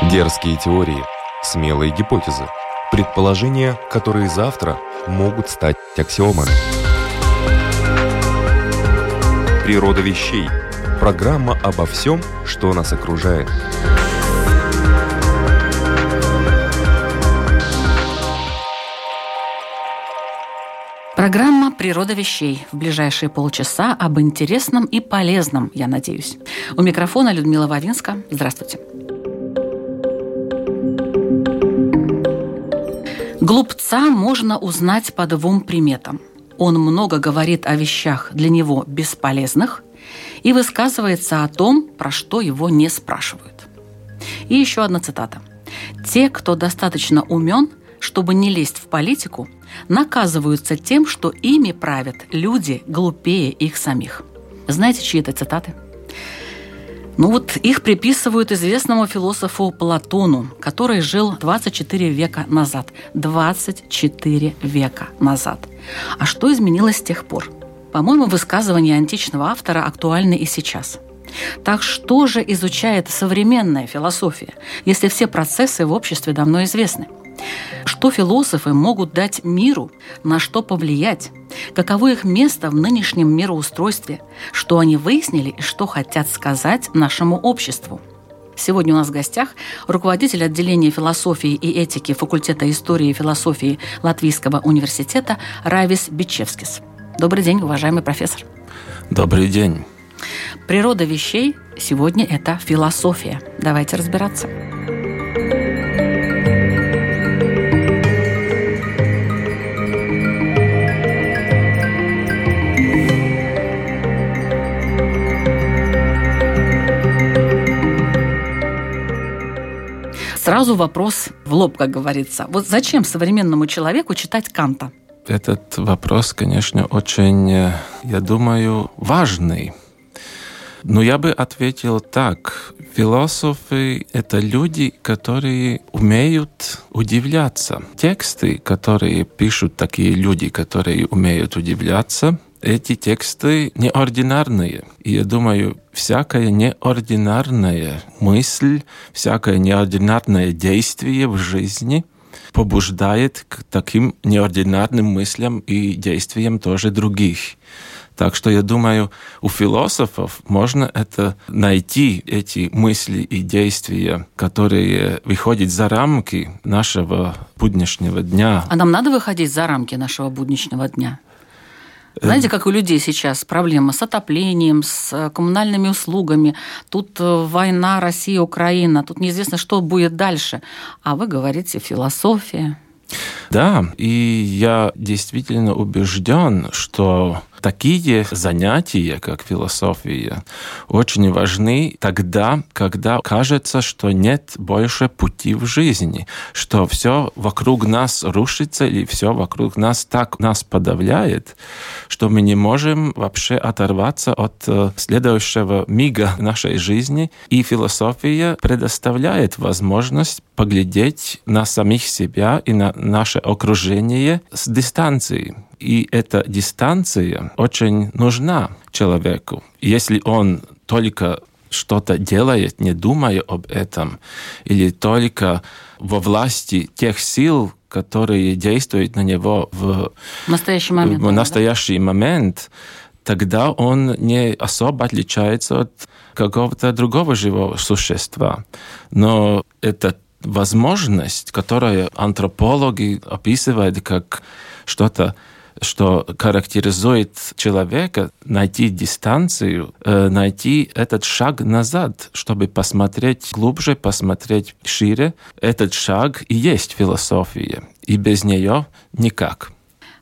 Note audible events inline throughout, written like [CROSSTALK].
Дерзкие теории, смелые гипотезы, предположения, которые завтра могут стать аксиомами. Природа вещей. Программа обо всем, что нас окружает. Программа «Природа вещей» в ближайшие полчаса об интересном и полезном, я надеюсь. У микрофона Людмила Вавинска. Здравствуйте. Глупца можно узнать по двум приметам. Он много говорит о вещах для него бесполезных и высказывается о том, про что его не спрашивают. И еще одна цитата. «Те, кто достаточно умен, чтобы не лезть в политику, наказываются тем, что ими правят люди глупее их самих». Знаете, чьи это цитаты? Ну вот их приписывают известному философу Платону, который жил 24 века назад. 24 века назад. А что изменилось с тех пор? По-моему, высказывания античного автора актуальны и сейчас. Так что же изучает современная философия, если все процессы в обществе давно известны? Что философы могут дать миру, на что повлиять? Каково их место в нынешнем мироустройстве? Что они выяснили и что хотят сказать нашему обществу? Сегодня у нас в гостях руководитель отделения философии и этики факультета истории и философии Латвийского университета Равис Бичевскис. Добрый день, уважаемый профессор. Добрый день. Природа вещей сегодня – это философия. Давайте разбираться. Сразу вопрос в лоб, как говорится. Вот зачем современному человеку читать Канта? Этот вопрос, конечно, очень, э, я думаю, важный. Но я бы ответил так. Философы — это люди, которые умеют удивляться. Тексты, которые пишут такие люди, которые умеют удивляться, эти тексты неординарные. И я думаю, всякая неординарная мысль, всякое неординарное действие в жизни побуждает к таким неординарным мыслям и действиям тоже других. Так что я думаю, у философов можно это найти, эти мысли и действия, которые выходят за рамки нашего будничного дня. А нам надо выходить за рамки нашего будничного дня? Знаете, как у людей сейчас проблема с отоплением, с э, коммунальными услугами. Тут э, война Россия-Украина, тут неизвестно, что будет дальше. А вы говорите философия. Да, и я действительно убежден, что такие занятия, как философия, очень важны тогда, когда кажется, что нет больше пути в жизни, что все вокруг нас рушится или все вокруг нас так нас подавляет, что мы не можем вообще оторваться от э, следующего мига нашей жизни. И философия предоставляет возможность поглядеть на самих себя и на наше окружение с дистанции. И эта дистанция очень нужна человеку. Если он только что-то делает, не думая об этом, или только во власти тех сил, которые действуют на него в настоящий момент, в настоящий да? момент тогда он не особо отличается от какого-то другого живого существа. Но это возможность, которую антропологи описывают как что-то что характеризует человека, найти дистанцию, э, найти этот шаг назад, чтобы посмотреть глубже, посмотреть шире. Этот шаг и есть философия, и без нее никак.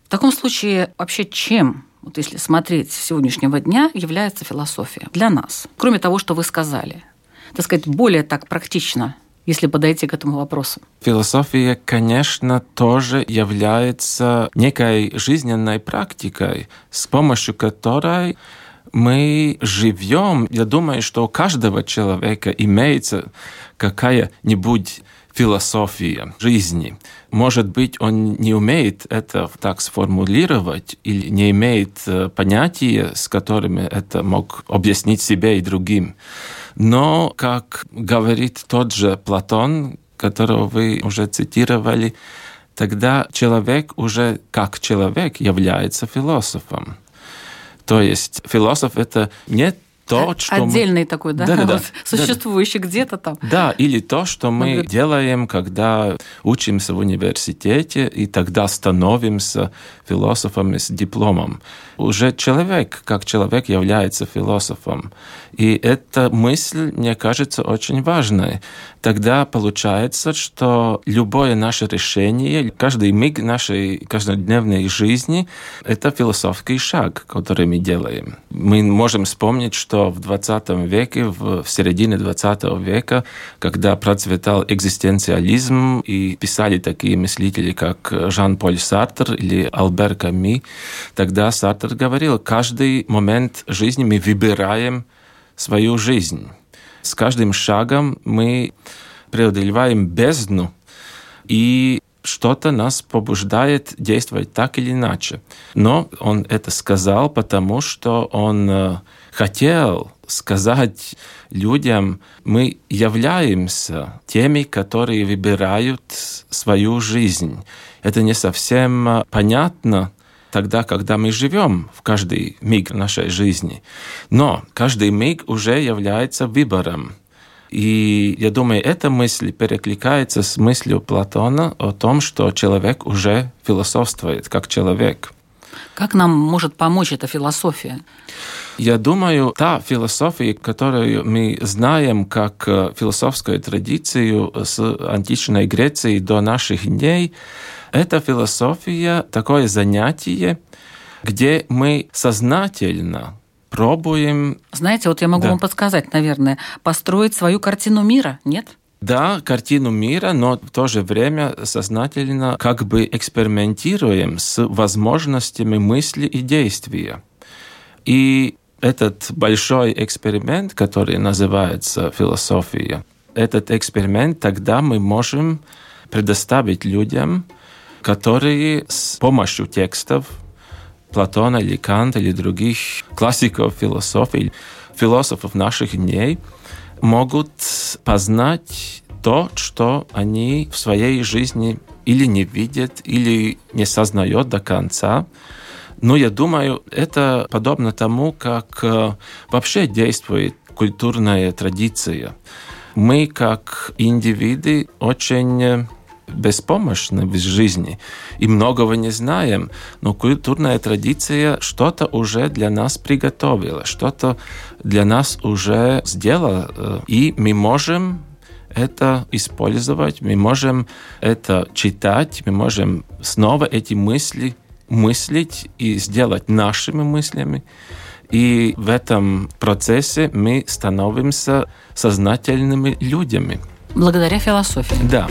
В таком случае вообще чем вот если смотреть с сегодняшнего дня, является философия для нас? Кроме того, что вы сказали, так сказать, более так практично если подойти к этому вопросу? Философия, конечно, тоже является некой жизненной практикой, с помощью которой мы живем. Я думаю, что у каждого человека имеется какая-нибудь философия жизни. Может быть, он не умеет это так сформулировать или не имеет э, понятия, с которыми это мог объяснить себе и другим. Но, как говорит тот же Платон, которого вы уже цитировали, тогда человек уже как человек является философом. То есть философ это не то, что отдельный мы... такой, да, да, да, да. Вот, существующий да, где-то там. Да, или то, что мы Могу... делаем, когда учимся в университете, и тогда становимся философами с дипломом. Уже человек, как человек, является философом. И эта мысль, мне кажется, очень важной. Тогда получается, что любое наше решение, каждый миг нашей каждодневной жизни – это философский шаг, который мы делаем. Мы можем вспомнить, что в 20 веке, в середине 20 века, когда процветал экзистенциализм и писали такие мыслители, как Жан-Поль Сартер или Альбер Ками, тогда Сартер говорил, каждый момент жизни мы выбираем – свою жизнь. С каждым шагом мы преодолеваем бездну, и что-то нас побуждает действовать так или иначе. Но он это сказал, потому что он э, хотел сказать людям, мы являемся теми, которые выбирают свою жизнь. Это не совсем понятно, тогда, когда мы живем в каждый миг нашей жизни. Но каждый миг уже является выбором. И я думаю, эта мысль перекликается с мыслью Платона о том, что человек уже философствует как человек. Как нам может помочь эта философия? Я думаю, та философия, которую мы знаем как э, философскую традицию с античной Греции до наших дней, это философия, такое занятие, где мы сознательно пробуем... Знаете, вот я могу да. вам подсказать, наверное, построить свою картину мира, нет? Да, картину мира, но в то же время сознательно как бы экспериментируем с возможностями мысли и действия. И этот большой эксперимент, который называется философия, этот эксперимент тогда мы можем предоставить людям которые с помощью текстов Платона или Канта или других классиков философии, философов наших дней, могут познать то, что они в своей жизни или не видят, или не сознают до конца. Но я думаю, это подобно тому, как э, вообще действует культурная традиция. Мы, как индивиды, очень беспомощны в жизни и многого не знаем, но культурная традиция что-то уже для нас приготовила, что-то для нас уже сделала, э, и мы можем это использовать, мы можем это читать, мы можем снова эти мысли мыслить и сделать нашими мыслями. И в этом процессе мы становимся сознательными людьми. Благодаря философии. Да.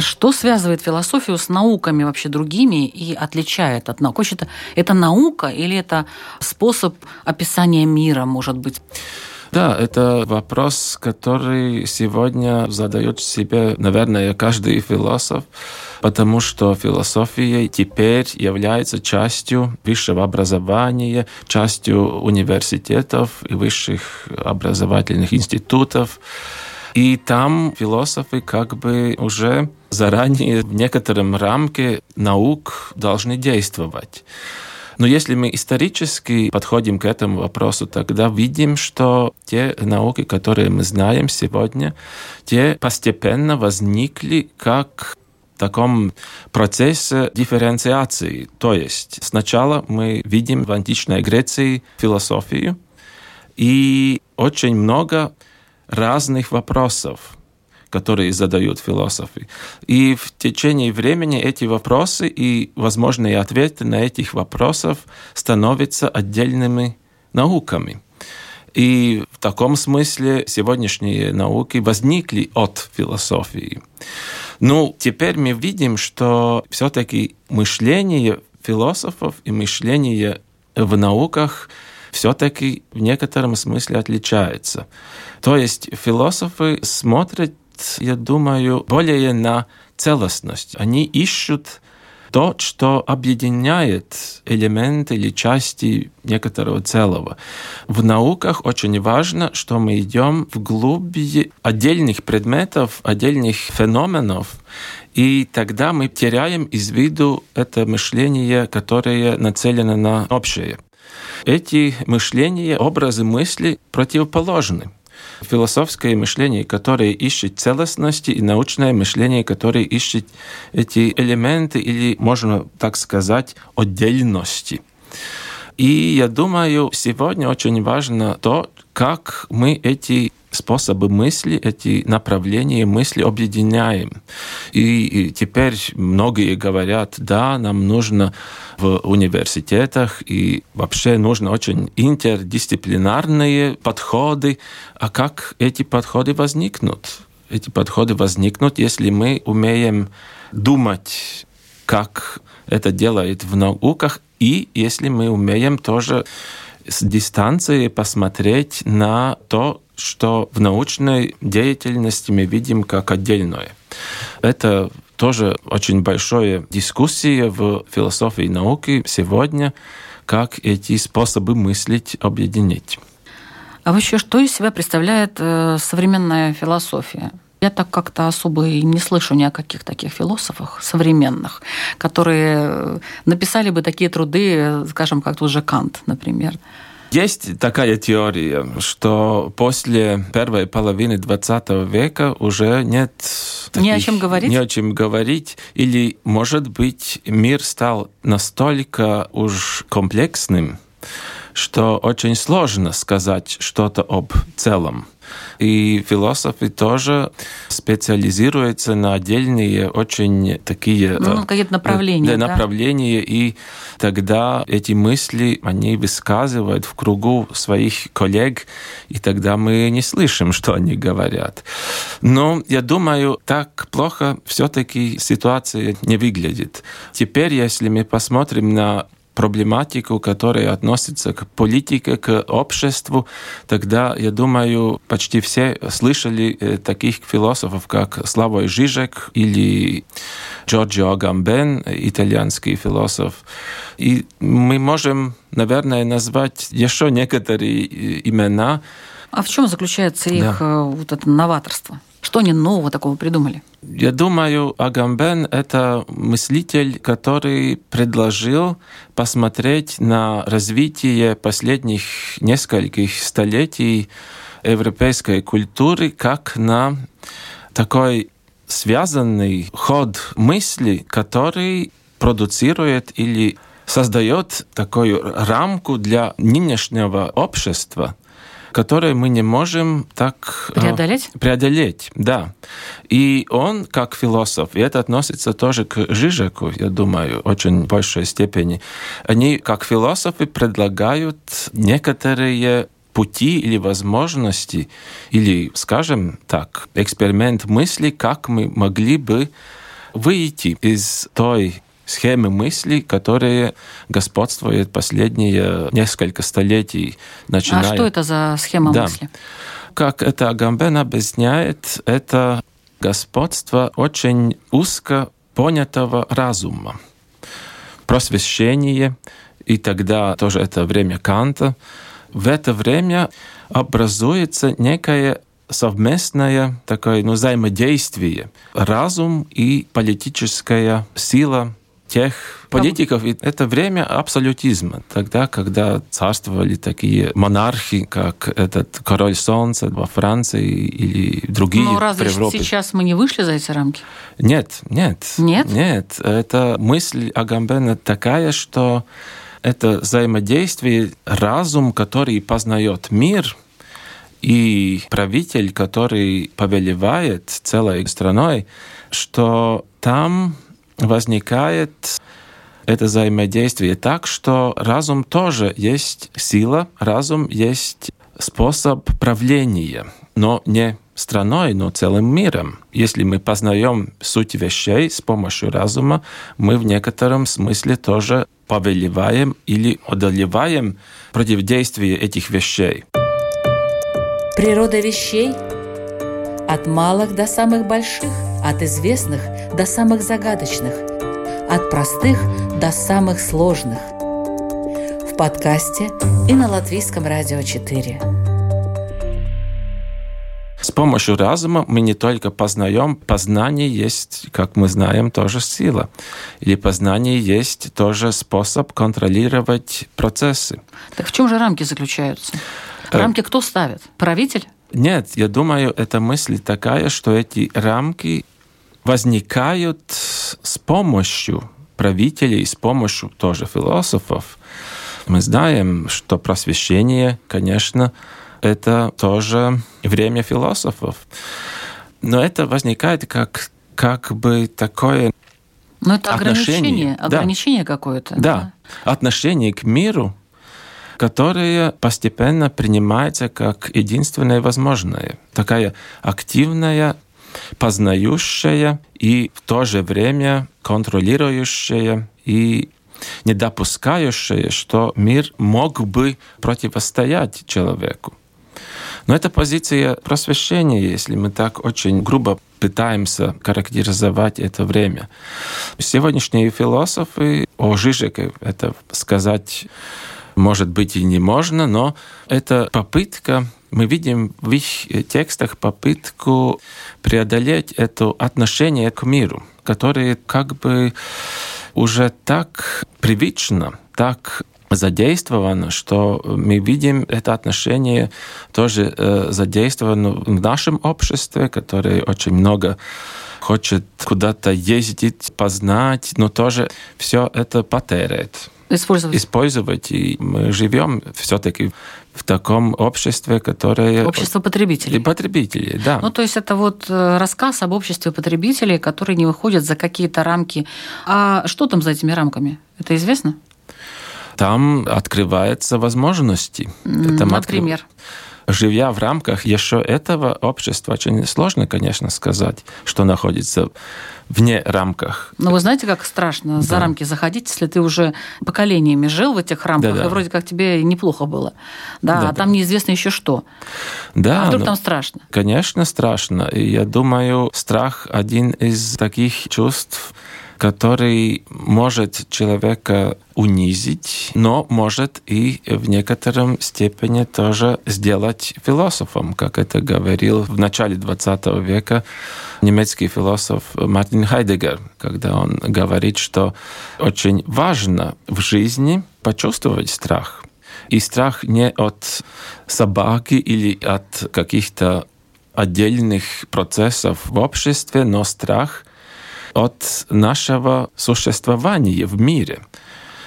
Что связывает философию с науками вообще другими и отличает от наук? Это, это наука или это способ описания мира, может быть? Да, это вопрос, который сегодня задает себе, наверное, каждый философ, потому что философия теперь является частью высшего образования, частью университетов и высших образовательных институтов. И там философы как бы уже заранее в некотором рамке наук должны действовать. Но если мы исторически подходим к этому вопросу, тогда видим, что те науки, которые мы знаем сегодня, те постепенно возникли как в таком процессе дифференциации. То есть сначала мы видим в античной Греции философию, и очень много разных вопросов, которые задают философы. И в течение времени эти вопросы и возможные ответы на этих вопросов становятся отдельными науками. И в таком смысле сегодняшние науки возникли от философии. Ну, теперь мы видим, что все-таки мышление философов и мышление в науках все-таки в некотором смысле отличается. То есть философы смотрят, я думаю, более на целостность. Они ищут то, что объединяет элементы или части некоторого целого. В науках очень важно, что мы идем вглубь отдельных предметов, отдельных феноменов, и тогда мы теряем из виду это мышление, которое нацелено на общее. Эти мышления, образы мысли противоположны философское мышление, которое ищет целостности, и научное мышление, которое ищет эти элементы или, можно так сказать, отдельности. И я думаю, сегодня очень важно то, как мы эти способы мысли, эти направления мысли объединяем. И теперь многие говорят, да, нам нужно в университетах и вообще нужно очень интердисциплинарные подходы. А как эти подходы возникнут? Эти подходы возникнут, если мы умеем думать, как это делает в науках, и если мы умеем тоже с дистанции посмотреть на то, что в научной деятельности мы видим как отдельное. Это тоже очень большая дискуссия в философии науки сегодня, как эти способы мыслить объединить. А вообще, что из себя представляет э, современная философия? Я так как-то особо и не слышу ни о каких таких философах современных, которые э, написали бы такие труды, скажем, как тот же Кант, например. Есть такая теория, что после первой половины 20 века уже нет... Таких, не о чем говорить? Не о чем говорить. Или, может быть, мир стал настолько уж комплексным, что очень сложно сказать что-то об целом. И философы тоже специализируются на отдельные очень такие... Ну, э, какие-то направления. Да, да, направления. И тогда эти мысли, они высказывают в кругу своих коллег, и тогда мы не слышим, что они говорят. Но я думаю, так плохо все-таки ситуация не выглядит. Теперь, если мы посмотрим на проблематику, которая относится к политике, к обществу, тогда, я думаю, почти все слышали э, таких философов, как Славой Жижек или Джорджио Агамбен, итальянский философ. И мы можем, наверное, назвать еще некоторые э, имена. А в чем заключается их да. Э, вот это новаторство? Что они нового такого придумали? Я думаю, Агамбен — это мыслитель, который предложил посмотреть на развитие последних нескольких столетий европейской культуры как на такой связанный ход мысли, который продуцирует или создает такую рамку для нынешнего общества, которые мы не можем так э, преодолеть. Преодолеть, да. И он, как философ, и это относится тоже к Жижеку, я думаю, очень большой степени, они, как философы, предлагают некоторые пути или возможности, или, скажем так, эксперимент мысли, как мы могли бы выйти из той схемы мысли, которые господствуют последние несколько столетий. Начиная... А что это за схема да. мысли? Как это Агамбен объясняет, это господство очень узко понятого разума. Просвещение, и тогда тоже это время Канта. В это время образуется некое совместное такое ну, взаимодействие. Разум и политическая сила тех политиков. И это время абсолютизма. Тогда, когда царствовали такие монархи, как этот король солнца во Франции или другие Ну, разве в Европе. сейчас мы не вышли за эти рамки? Нет, нет. Нет? Нет. Это мысль Агамбена такая, что это взаимодействие, разум, который познает мир, и правитель, который повелевает целой страной, что там возникает это взаимодействие так, что разум тоже есть сила, разум есть способ правления, но не страной, но целым миром. Если мы познаем суть вещей с помощью разума, мы в некотором смысле тоже повелеваем или одолеваем противодействие этих вещей. Природа вещей от малых до самых больших, от известных до самых загадочных, от простых до самых сложных. В подкасте и на Латвийском радио 4. С помощью разума мы не только познаем, познание есть, как мы знаем, тоже сила. Или познание есть тоже способ контролировать процессы. Так в чем же рамки заключаются? Э, рамки кто ставит? Правитель? Нет, я думаю, эта мысль такая, что эти рамки возникают с помощью правителей, с помощью тоже философов. Мы знаем, что просвещение, конечно, это тоже время философов. Но это возникает как, как бы такое но это ограничение, ограничение да. какое-то. Да. да, отношение к миру, которое постепенно принимается как единственное возможное. Такая активная, познающая и в то же время контролирующая и не допускающая, что мир мог бы противостоять человеку. Но это позиция просвещения, если мы так очень грубо пытаемся характеризовать это время. Сегодняшние философы о Жижеке, это сказать может быть и не можно, но это попытка мы видим в их текстах попытку преодолеть это отношение к миру, которое как бы уже так привычно, так задействовано, что мы видим это отношение тоже э, задействовано в нашем обществе, которое очень много хочет куда-то ездить, познать, но тоже все это потеряет. Использовать. Использовать. И мы живем все-таки в таком обществе, которое... Общество потребителей. И потребителей, да. Ну, то есть это вот э, рассказ об обществе потребителей, которые не выходят за какие-то рамки. А что там за этими рамками? Это известно? там открываются возможности. Там Например? Открыв... Живя в рамках еще этого общества, очень сложно, конечно, сказать, что находится вне рамках. Но вы знаете, как страшно да. за рамки заходить, если ты уже поколениями жил в этих рамках, Да-да. и вроде как тебе неплохо было. Да, да а там неизвестно еще что. Да, а вдруг ну, там страшно? Конечно, страшно. И я думаю, страх один из таких чувств, который может человека унизить, но может и в некотором степени тоже сделать философом, как это говорил в начале XX века немецкий философ Мартин Хайдегер, когда он говорит, что очень важно в жизни почувствовать страх. И страх не от собаки или от каких-то отдельных процессов в обществе, но страх от нашего существования в мире.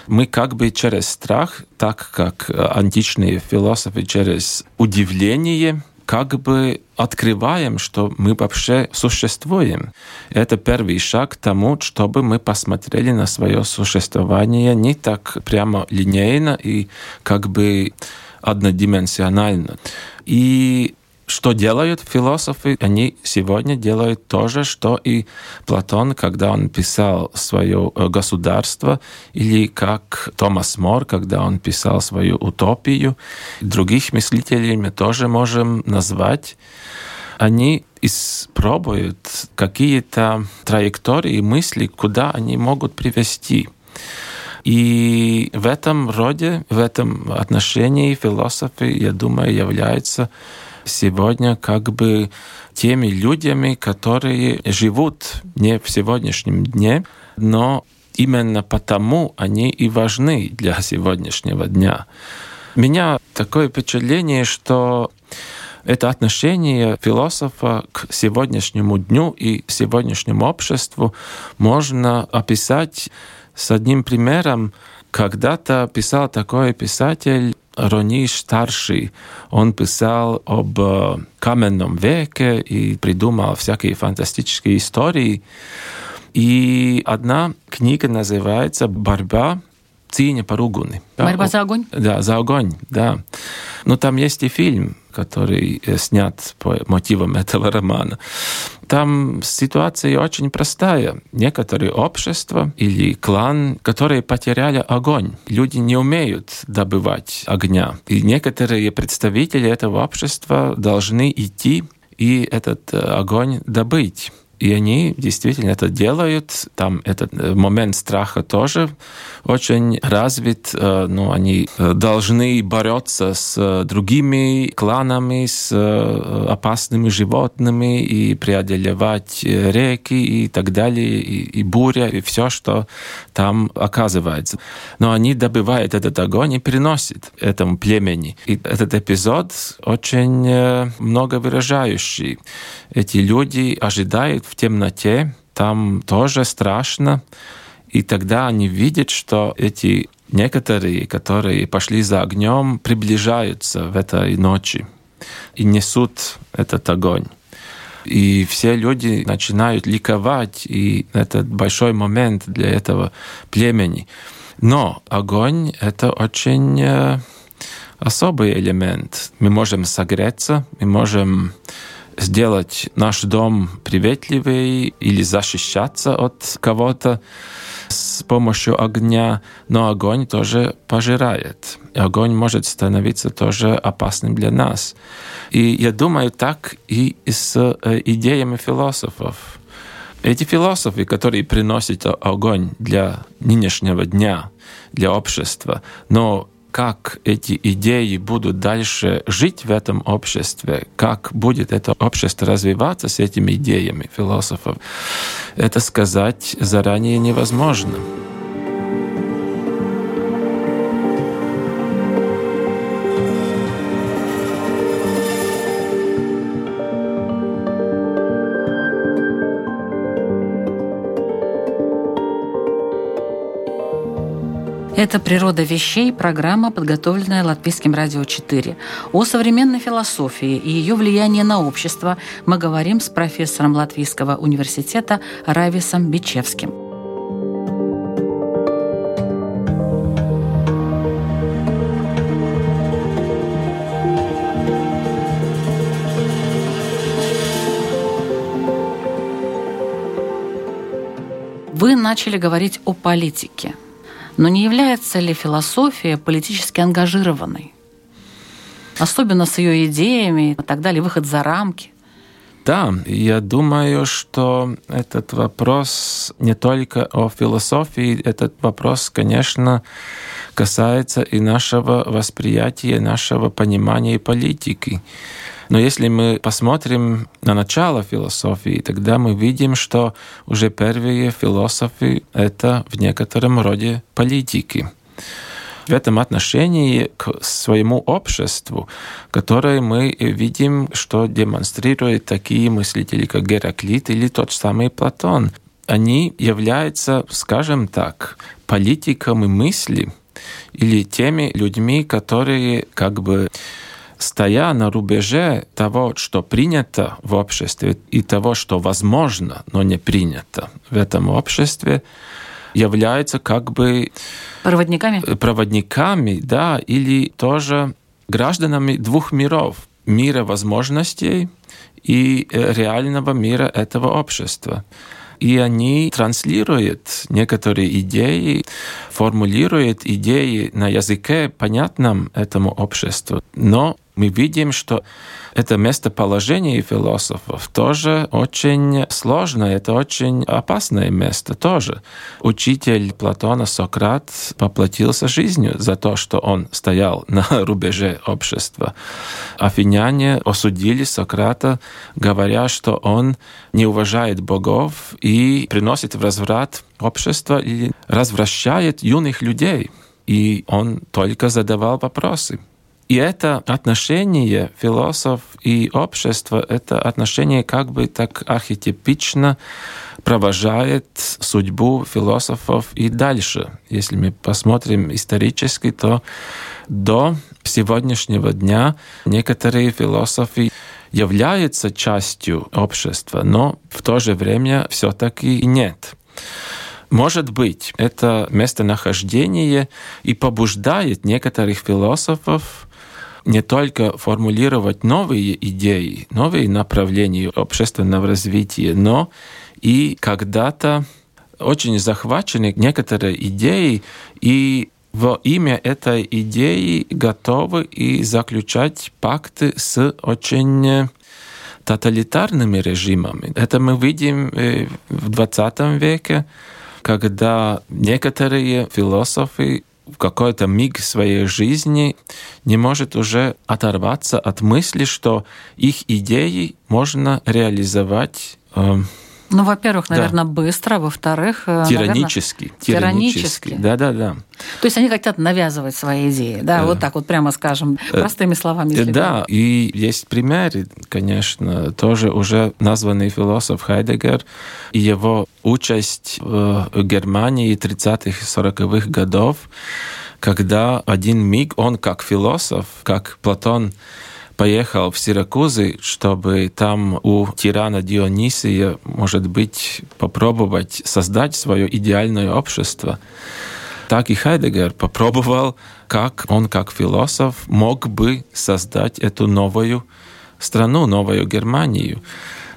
Мы как бы через страх, так как античные философы через удивление, как бы открываем, что мы вообще существуем. Это первый шаг к тому, чтобы мы посмотрели на свое существование не так прямо линейно и как бы однодименsionально. И что делают философы? Они сегодня делают то же, что и Платон, когда он писал свое э, государство, или как Томас Мор, когда он писал свою утопию. Других мыслителей мы тоже можем назвать. Они испробуют какие-то траектории мысли, куда они могут привести. И в этом роде, в этом отношении философы, я думаю, являются сегодня как бы теми людьми, которые живут не в сегодняшнем дне, но именно потому они и важны для сегодняшнего дня. У меня такое впечатление, что это отношение философа к сегодняшнему дню и сегодняшнему обществу можно описать с одним примером. Когда-то писал такой писатель Рониш старший, он писал об э, каменном веке и придумал всякие фантастические истории. И одна книга называется «Борьба Цīņa par uguni». Борьба за огонь? Да, за огонь, да. Но там есть и фильм, который э, снят по мотивам этого романа. там ситуация очень простая. Некоторые общества или клан, которые потеряли огонь. Люди не умеют добывать огня. И некоторые представители этого общества должны идти и этот э, огонь добыть. И они действительно это делают. Там этот э, момент страха тоже очень развит. Э, ну, они э, должны бороться с другими кланами, с опасными животными и преодолевать реки и так далее, и, и буря, и все, что там оказывается. Но они добывают этот огонь и переносят этому племени. И этот эпизод очень многовыражающий. Эти люди ожидают в темноте, там тоже страшно. И тогда они видят, что эти некоторые, которые пошли за огнем, приближаются в этой ночи и несут этот огонь. И все люди начинают ликовать, и это большой момент для этого племени. Но огонь — это очень э, особый элемент. Мы можем согреться, мы можем сделать наш дом приветливее или защищаться от кого-то с помощью огня, но огонь тоже пожирает. И огонь может становиться тоже опасным для нас. И я думаю так и с э, идеями философов. Эти философы, которые приносят огонь для нынешнего дня, для общества, но как эти идеи будут дальше жить в этом обществе, как будет это общество развиваться с этими идеями философов, это сказать заранее невозможно. Это «Природа вещей» – программа, подготовленная Латвийским радио 4. О современной философии и ее влиянии на общество мы говорим с профессором Латвийского университета Рависом Бичевским. Вы начали говорить о политике – но не является ли философия политически ангажированной? Особенно с ее идеями и так далее, выход за рамки. Да, я думаю, что этот вопрос не только о философии, этот вопрос, конечно, касается и нашего восприятия, нашего понимания политики. Но если мы посмотрим на начало философии, тогда мы видим, что уже первые философы — это в некотором роде политики в этом отношении к своему обществу, которое мы видим, что демонстрирует такие мыслители, как Гераклит или тот самый Платон. Они являются, скажем так, политиками мысли или теми людьми, которые как бы стоя на рубеже того, что принято в обществе, и того, что возможно, но не принято в этом обществе, являются как бы проводниками, проводниками, да, или тоже гражданами двух миров: мира возможностей и э, реального мира этого общества и они транслируют некоторые идеи, формулируют идеи на языке, понятном этому обществу. Но мы видим, что это местоположение философов тоже очень сложное, это очень опасное место тоже. Учитель Платона Сократ поплатился жизнью за то, что он стоял на [LAUGHS] рубеже общества. Афиняне осудили Сократа, говоря, что он не уважает богов и приносит в разврат общество и развращает юных людей. И он только задавал вопросы. И это отношение философ и общества, это отношение как бы так архетипично провожает судьбу философов и дальше. Если мы посмотрим исторически, то до сегодняшнего дня некоторые философы являются частью общества, но в то же время все-таки нет. Может быть, это местонахождение и побуждает некоторых философов не только формулировать новые идеи, новые направления общественного развития, но и когда-то очень захвачены некоторые идеи и во имя этой идеи готовы и заключать пакты с очень тоталитарными режимами. Это мы видим э, в 20 веке, когда некоторые философы в какой-то миг своей жизни не может уже оторваться от мысли, что их идеи можно реализовать э, ну, во-первых, наверное, да. быстро, во-вторых, э, тиранически, наверное, тиранически. Да, да, да. То есть они хотят навязывать свои идеи, да, э, вот так вот прямо скажем, э, простыми словами. Если да, и есть примеры, конечно, тоже уже названный философ Хайдегер и его участь в Германии 30-х и 40-х годов, когда один миг он как философ, как Платон поехал в Сиракузы, чтобы там у тирана Дионисия, может быть, попробовать создать свое идеальное общество. Так и Хайдегер попробовал, как он, как философ, мог бы создать эту новую страну, новую Германию.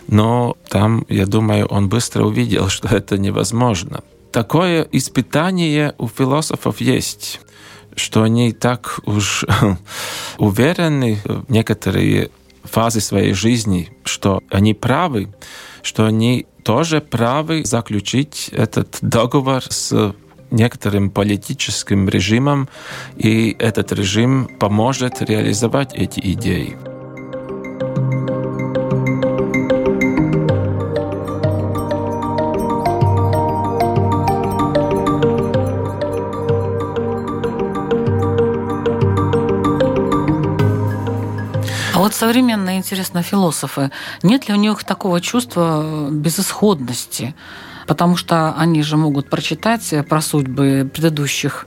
Но там, я думаю, он быстро увидел, [LAUGHS] что это невозможно. Такое испытание у философов есть что они так уж [LAUGHS] уверены в некоторые фазы своей жизни, что они правы, что они тоже правы заключить этот договор с некоторым политическим режимом, и этот режим поможет реализовать эти идеи. Вот современные, интересно, философы, нет ли у них такого чувства безысходности? потому что они же могут прочитать про судьбы предыдущих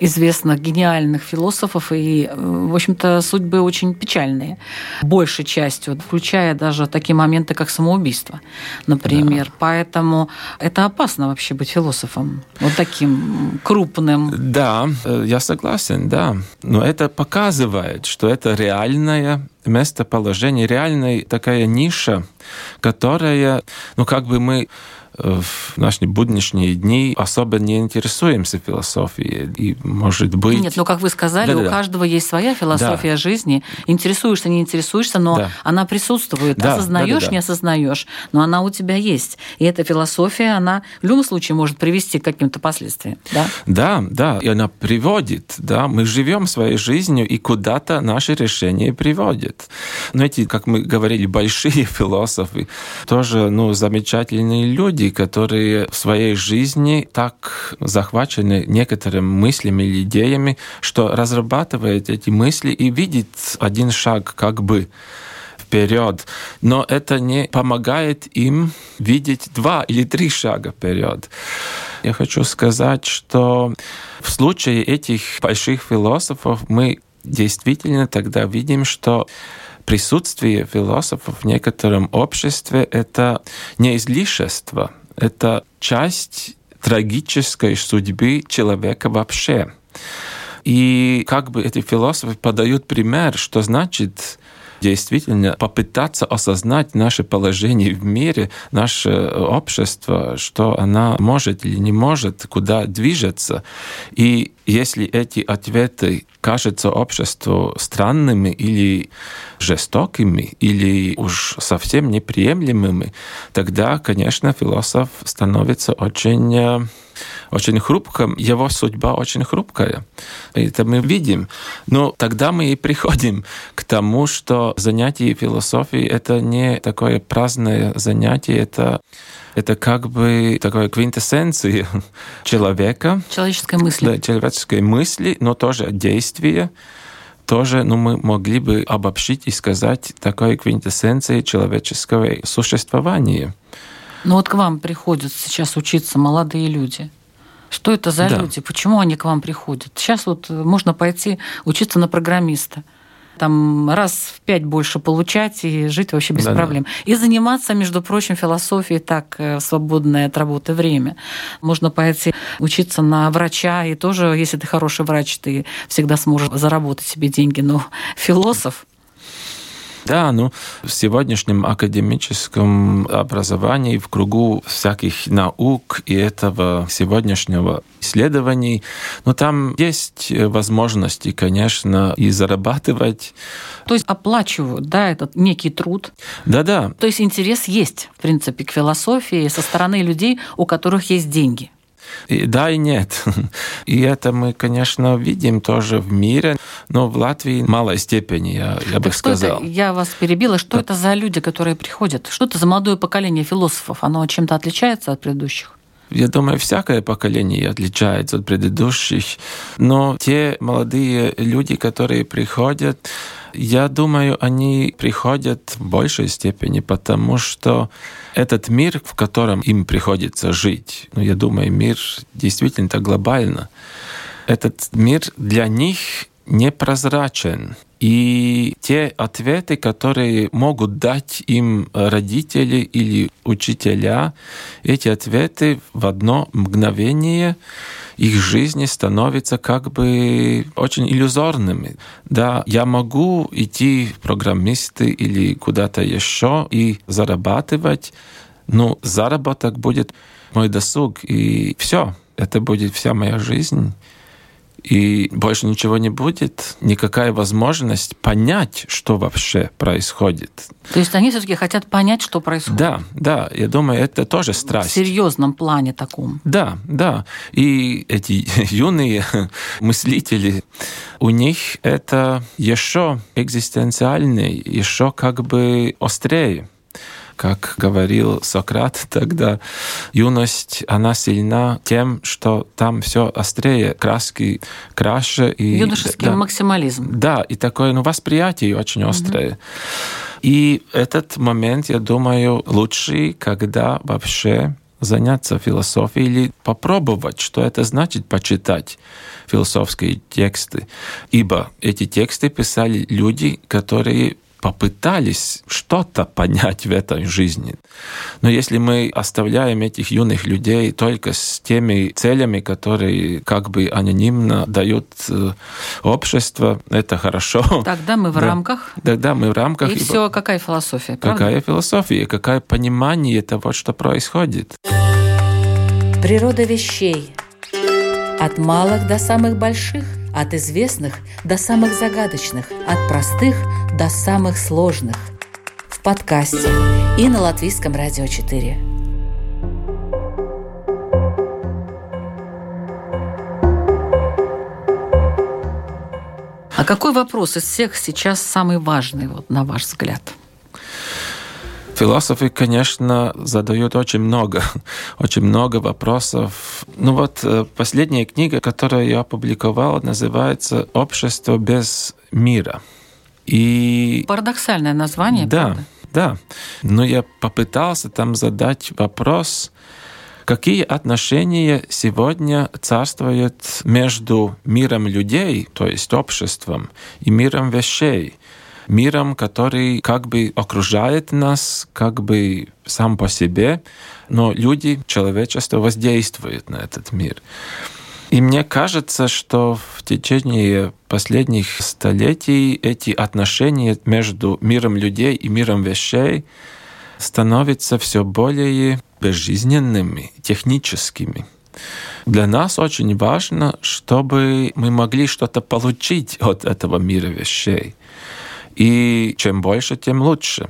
известных гениальных философов, и, в общем-то, судьбы очень печальные, большей частью, включая даже такие моменты, как самоубийство, например. Да. Поэтому это опасно вообще быть философом, вот таким крупным. Да, э, я согласен, да. Но это показывает, что это реальное местоположение, реальная такая ниша, которая, ну как бы мы в наши будничные дни особо не интересуемся философией. И, может быть... Нет, ну, как вы сказали, да, у да, каждого есть своя философия да. жизни. Интересуешься, не интересуешься, но да. она присутствует. Да, осознаешь, да, да, да. не осознаешь, но она у тебя есть. И эта философия, она в любом случае может привести к каким-то последствиям. Да, да, да. и она приводит. Да? Мы живем своей жизнью, и куда-то наши решения приводят. Но эти, как мы говорили, большие [LAUGHS] философы, тоже ну, замечательные люди, которые в своей жизни так захвачены некоторыми мыслями или идеями, что разрабатывает эти мысли и видит один шаг как бы вперед, но это не помогает им видеть два или три шага вперед. Я хочу сказать, что в случае этих больших философов мы действительно тогда видим, что присутствие философов в некотором обществе — это не излишество, это часть трагической судьбы человека вообще. И как бы эти философы подают пример, что значит действительно попытаться осознать наше положение в мире, наше общество, что она может или не может, куда движется. И если эти ответы кажутся обществу странными или жестокими, или уж совсем неприемлемыми, тогда, конечно, философ становится очень э, очень хрупким, его судьба очень хрупкая. Это мы видим. Но тогда мы и приходим к тому, что занятие философией — это не такое праздное занятие, это это как бы такая квинтэссенция [LAUGHS] человека. Человеческой мысли. Да, человеческой мысли, но тоже действия тоже ну, мы могли бы обобщить и сказать такой квинтэссенцией человеческого существования. Ну вот к вам приходят сейчас учиться молодые люди. Что это за да. люди? Почему они к вам приходят? Сейчас вот можно пойти учиться на программиста. там раз в пять больше получать и жить вообще без Да-да. проблем. И заниматься, между прочим, философией так э, в свободное от работы время. Можно пойти учиться на врача, и тоже, если ты хороший врач, ты всегда сможешь заработать себе деньги. Но [LAUGHS] философ, Да, ну, в сегодняшнем академическом образовании, в кругу всяких наук и этого сегодняшнего исследований, ну, там есть возможности, конечно, и зарабатывать. то есть оплачивают, да, этот некий труд. Да-да, То есть интерес есть, в принципе, к философии со стороны людей, у которых есть деньги. И да и нет. [LAUGHS] И это мы, конечно, видим тоже в мире, но в Латвии в малой степени, я, я бы Так что сказал. это, я вас перебила, что это за люди, которые приходят? Что это за молодое поколение философов? Оно чем-то отличается от предыдущих? Я думаю, всякое поколение отличается от предыдущих, но те молодые люди, которые приходят, я думаю, они приходят в большей степени, потому что этот мир, в котором им приходится жить, ну, я думаю, мир действительно глобально, этот мир для них непрозрачен. И те ответы, которые могут дать им родители или учителя, эти ответы в одно мгновение их жизни становятся как бы очень иллюзорными. Да, я могу идти в программисты или куда-то еще и зарабатывать, но заработок будет мой досуг, и все. Это будет вся моя жизнь и больше ничего не будет, никакая возможность понять, что вообще происходит. То есть они все-таки хотят понять, что происходит. Да, да, я думаю, это тоже В страсть. серьезном плане таком. Да, да. И эти [LAUGHS] юные [LAUGHS] мыслители, у них это еще экзистенциальный, еще как бы острее как говорил Сократ тогда, юность, она сильна тем, что там все острее, краски краше. И, Юношеский да, максимализм. да, и такое ну, восприятие очень острое. И этот момент, я думаю, лучший, когда вообще заняться философией или попробовать, что это значит почитать философские тексты. Ибо эти тексты писали люди, которые попытались что-то понять в этой жизни. Но если мы оставляем этих юных людей только с теми целями, которые как бы анонимно дают э, общество, это хорошо. Тогда мы в Да. рамках. Тогда мы в рамках... И все, какая философия, правда? Какая философия, какое понимание того, что происходит. Природа вещей. От малых до самых больших, от известных до самых загадочных, от простых до самых сложных. В подкасте и на Латвийском радио 4. А какой вопрос из всех сейчас самый важный, вот, на ваш взгляд? Философы, конечно, задают очень много, [LAUGHS] очень много вопросов. Ну вот э, последняя книга, которую я опубликовал, называется «Общество без мира». И Парадоксальное название, да, правда? да. Но я попытался там задать вопрос, какие отношения сегодня царствуют между миром людей, то есть обществом, и миром вещей. Миром, который как бы окружает нас, как бы сам по себе, но люди, человечество воздействует на этот мир. И мне кажется, что в течение последних столетий эти отношения между миром людей и миром вещей становятся все более безжизненными, техническими. Для нас очень важно, чтобы мы могли что-то получить от этого мира вещей. И чем больше, тем лучше.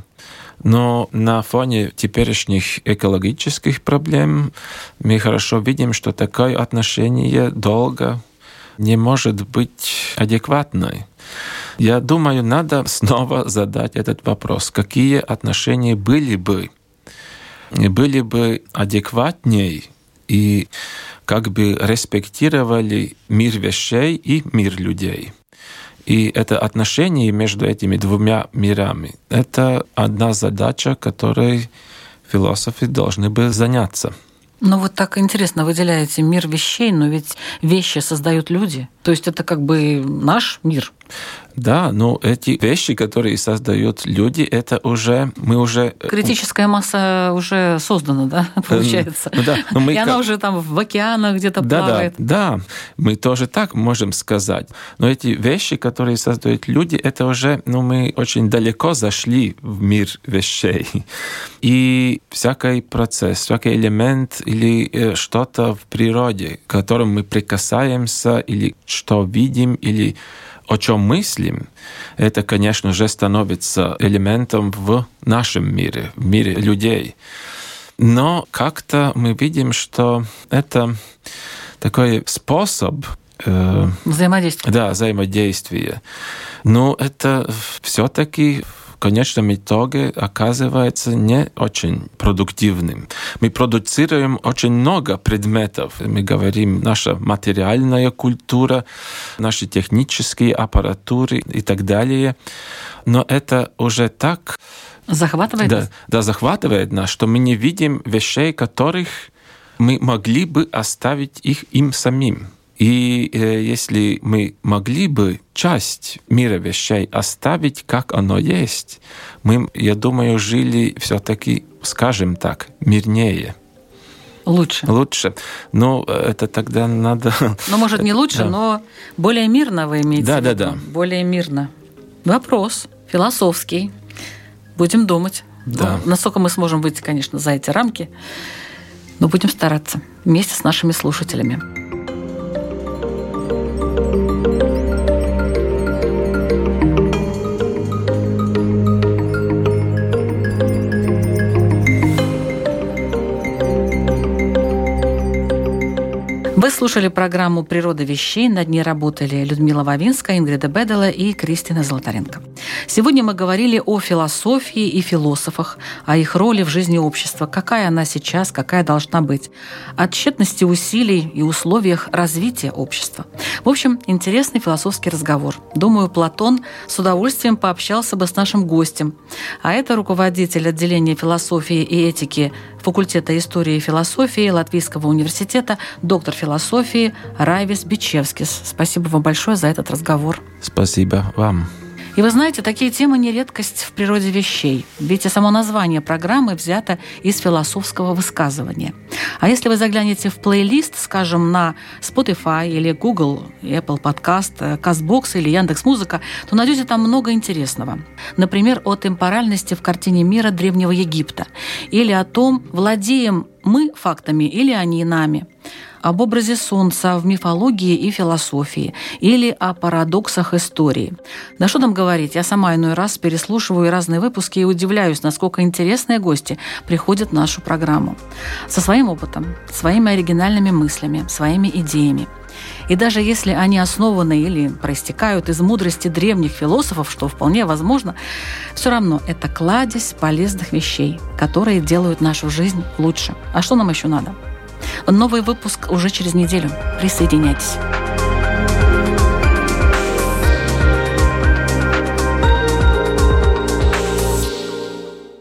Но на фоне теперешних экологических проблем мы хорошо видим, что такое отношение долго не может быть адекватной. Я думаю, надо снова задать этот вопрос. Какие отношения были бы, были бы адекватнее и как бы респектировали мир вещей и мир людей? И это отношение между этими двумя мирами — это одна задача, которой философы должны бы заняться. Ну вот так интересно выделяете мир вещей, но ведь вещи создают люди. То есть это как бы наш мир, Да, но эти вещи, которые создают люди, это уже мы уже э, критическая масса уже создана, да, получается. Ну, да, но мы и как... она уже там в океанах где-то да, плавает. Да, да, мы тоже так можем сказать. Но эти вещи, которые создают люди, это уже, ну, мы очень далеко зашли в мир вещей. И всякий процесс, всякий элемент или э, что-то в природе, к которому мы прикасаемся или что видим или о чем мыслим, это, конечно же, становится элементом в нашем мире, в мире людей. Но как-то мы видим, что это такой способ э, взаимодействия. Да, взаимодействия. Но это все-таки в конечном итоге оказывается не очень продуктивным. Мы продуцируем очень много предметов. Мы говорим, наша материальная культура, наши технические аппаратуры и так далее. Но это уже так... Захватывает да, Да, захватывает нас, что мы не видим вещей, которых мы могли бы оставить их им самим. И э, если мы могли бы часть мира вещей оставить, как оно есть, мы, я думаю, жили все-таки, скажем так, мирнее. Лучше. Лучше. Но э, это тогда надо... Ну, может, не лучше, [LAUGHS] да. но более мирно вы имеете да, в виду? Да, да, Более мирно. Вопрос философский. Будем думать. Да. Ну, насколько мы сможем выйти, конечно, за эти рамки, но будем стараться вместе с нашими слушателями. Слушали программу «Природа вещей». Над ней работали Людмила Вавинская, Ингрида Бедела и Кристина Золотаренко. Сегодня мы говорили о философии и философах, о их роли в жизни общества, какая она сейчас, какая должна быть, о тщетности усилий и условиях развития общества. В общем, интересный философский разговор. Думаю, Платон с удовольствием пообщался бы с нашим гостем. А это руководитель отделения философии и этики факультета истории и философии Латвийского университета, доктор философии Райвис Бичевскис. Спасибо вам большое за этот разговор. Спасибо вам. И вы знаете, такие темы не редкость в природе вещей, ведь и само название программы взято из философского высказывания. А если вы заглянете в плейлист, скажем, на Spotify или Google, Apple Podcast, CastBox или Яндекс.Музыка, то найдете там много интересного. Например, о темпоральности в картине мира Древнего Египта или о том, владеем мы фактами или они нами об образе Солнца в мифологии и философии или о парадоксах истории. Да что там говорить, я сама иной раз переслушиваю разные выпуски и удивляюсь, насколько интересные гости приходят в нашу программу. Со своим опытом, своими оригинальными мыслями, своими идеями. И даже если они основаны или проистекают из мудрости древних философов, что вполне возможно, все равно это кладезь полезных вещей, которые делают нашу жизнь лучше. А что нам еще надо? Новый выпуск уже через неделю. Присоединяйтесь.